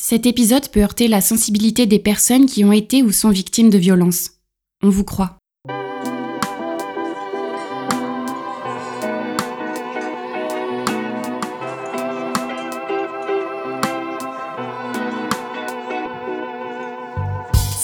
Cet épisode peut heurter la sensibilité des personnes qui ont été ou sont victimes de violences. On vous croit.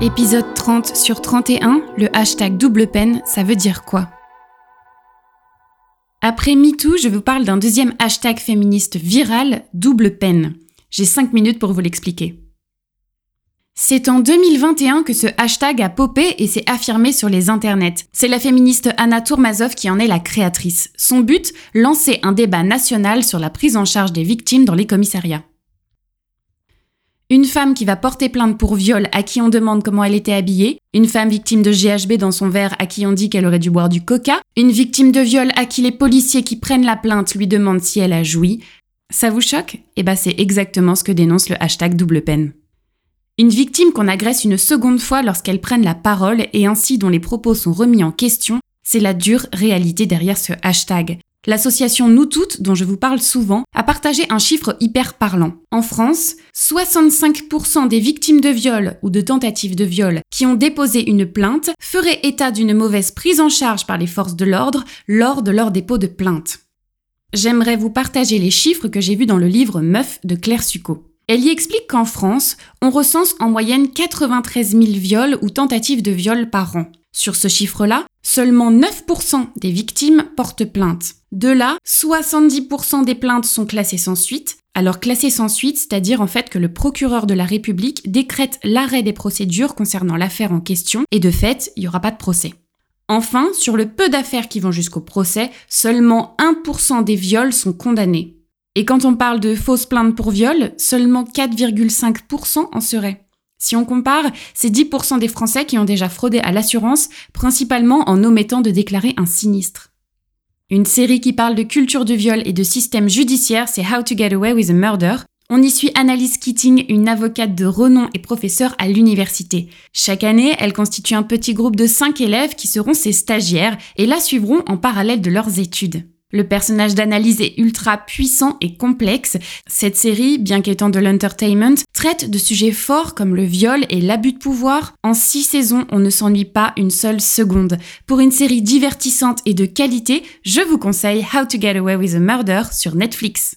Épisode 30 sur 31, le hashtag double peine, ça veut dire quoi? Après MeToo, je vous parle d'un deuxième hashtag féministe viral, double peine. J'ai 5 minutes pour vous l'expliquer. C'est en 2021 que ce hashtag a popé et s'est affirmé sur les internets. C'est la féministe Anna Tourmazov qui en est la créatrice. Son but Lancer un débat national sur la prise en charge des victimes dans les commissariats. Une femme qui va porter plainte pour viol à qui on demande comment elle était habillée, une femme victime de GHB dans son verre à qui on dit qu'elle aurait dû boire du coca, une victime de viol à qui les policiers qui prennent la plainte lui demandent si elle a joui. Ça vous choque? Eh ben c'est exactement ce que dénonce le hashtag double peine. Une victime qu'on agresse une seconde fois lorsqu'elle prenne la parole et ainsi dont les propos sont remis en question, c'est la dure réalité derrière ce hashtag. L'association Nous Toutes, dont je vous parle souvent, a partagé un chiffre hyper parlant. En France, 65% des victimes de viol ou de tentatives de viol qui ont déposé une plainte feraient état d'une mauvaise prise en charge par les forces de l'ordre lors de leur dépôt de plainte. J'aimerais vous partager les chiffres que j'ai vus dans le livre Meuf de Claire Succo. Elle y explique qu'en France, on recense en moyenne 93 000 viols ou tentatives de viol par an. Sur ce chiffre-là, seulement 9% des victimes portent plainte. De là, 70% des plaintes sont classées sans suite. Alors classées sans suite, c'est-à-dire en fait que le procureur de la République décrète l'arrêt des procédures concernant l'affaire en question et de fait, il n'y aura pas de procès. Enfin, sur le peu d'affaires qui vont jusqu'au procès, seulement 1% des viols sont condamnés. Et quand on parle de fausses plaintes pour viol, seulement 4,5% en seraient. Si on compare, c'est 10% des Français qui ont déjà fraudé à l'assurance, principalement en omettant de déclarer un sinistre. Une série qui parle de culture du viol et de système judiciaire, c'est How to Get Away with a Murder. On y suit Annalise Keating, une avocate de renom et professeure à l'université. Chaque année, elle constitue un petit groupe de 5 élèves qui seront ses stagiaires et la suivront en parallèle de leurs études. Le personnage d'analyse est ultra puissant et complexe. Cette série, bien qu'étant de l'entertainment, traite de sujets forts comme le viol et l'abus de pouvoir. En six saisons, on ne s'ennuie pas une seule seconde. Pour une série divertissante et de qualité, je vous conseille How to Get Away with a Murder sur Netflix.